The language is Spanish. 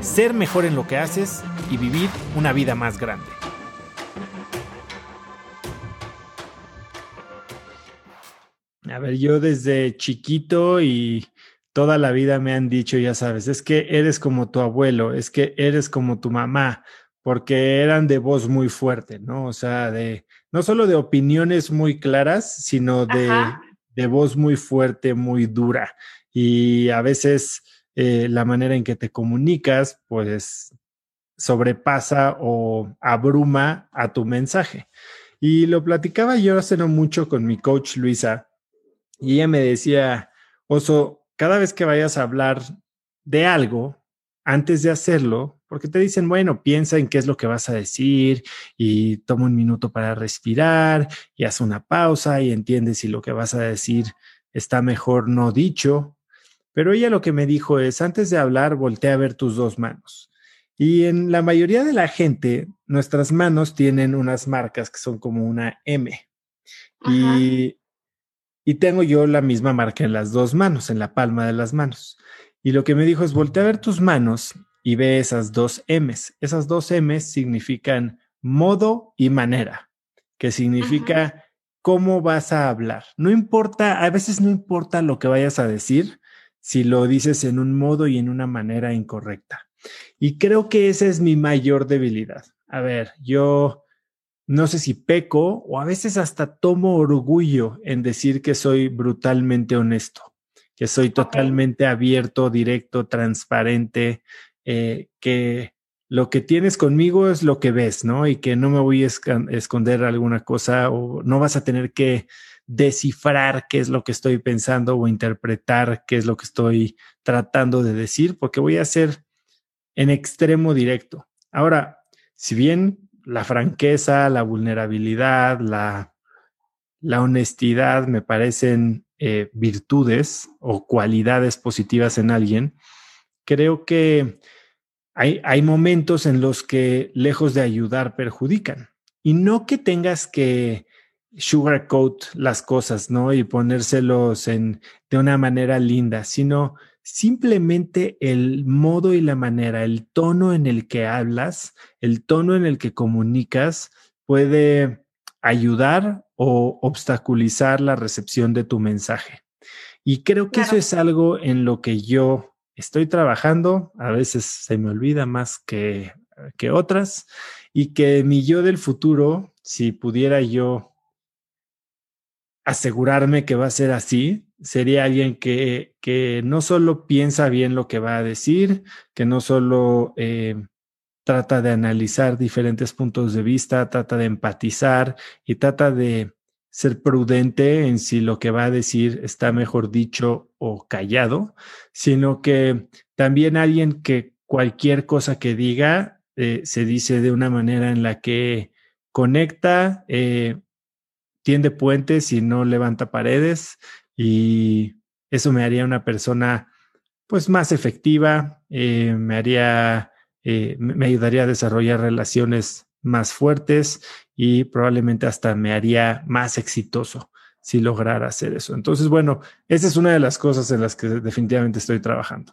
ser mejor en lo que haces y vivir una vida más grande. A ver, yo desde chiquito y toda la vida me han dicho, ya sabes, es que eres como tu abuelo, es que eres como tu mamá, porque eran de voz muy fuerte, ¿no? O sea, de no solo de opiniones muy claras, sino de, de voz muy fuerte, muy dura. Y a veces eh, la manera en que te comunicas, pues sobrepasa o abruma a tu mensaje. Y lo platicaba yo hace no mucho con mi coach Luisa, y ella me decía, Oso, cada vez que vayas a hablar de algo, antes de hacerlo, porque te dicen, bueno, piensa en qué es lo que vas a decir y toma un minuto para respirar y haz una pausa y entiende si lo que vas a decir está mejor no dicho. Pero ella lo que me dijo es, antes de hablar, voltea a ver tus dos manos. Y en la mayoría de la gente, nuestras manos tienen unas marcas que son como una M. Y, y tengo yo la misma marca en las dos manos, en la palma de las manos. Y lo que me dijo es, voltea a ver tus manos y ve esas dos M's. Esas dos M's significan modo y manera, que significa cómo vas a hablar. No importa, a veces no importa lo que vayas a decir si lo dices en un modo y en una manera incorrecta. Y creo que esa es mi mayor debilidad. A ver, yo no sé si peco o a veces hasta tomo orgullo en decir que soy brutalmente honesto que soy totalmente abierto, directo, transparente, eh, que lo que tienes conmigo es lo que ves, ¿no? Y que no me voy a esconder alguna cosa o no vas a tener que descifrar qué es lo que estoy pensando o interpretar qué es lo que estoy tratando de decir, porque voy a ser en extremo directo. Ahora, si bien la franqueza, la vulnerabilidad, la, la honestidad me parecen eh, virtudes o cualidades positivas en alguien, creo que hay, hay momentos en los que lejos de ayudar perjudican. Y no que tengas que sugarcoat las cosas, ¿no? Y ponérselos en, de una manera linda, sino simplemente el modo y la manera, el tono en el que hablas, el tono en el que comunicas puede ayudar o obstaculizar la recepción de tu mensaje. Y creo que eso es algo en lo que yo estoy trabajando, a veces se me olvida más que, que otras, y que mi yo del futuro, si pudiera yo asegurarme que va a ser así, sería alguien que, que no solo piensa bien lo que va a decir, que no solo eh, trata de analizar diferentes puntos de vista, trata de empatizar y trata de ser prudente en si lo que va a decir está mejor dicho o callado, sino que también alguien que cualquier cosa que diga eh, se dice de una manera en la que conecta, eh, tiende puentes y no levanta paredes y eso me haría una persona pues más efectiva, eh, me eh, me ayudaría a desarrollar relaciones más fuertes y probablemente hasta me haría más exitoso si lograra hacer eso. Entonces, bueno, esa es una de las cosas en las que definitivamente estoy trabajando.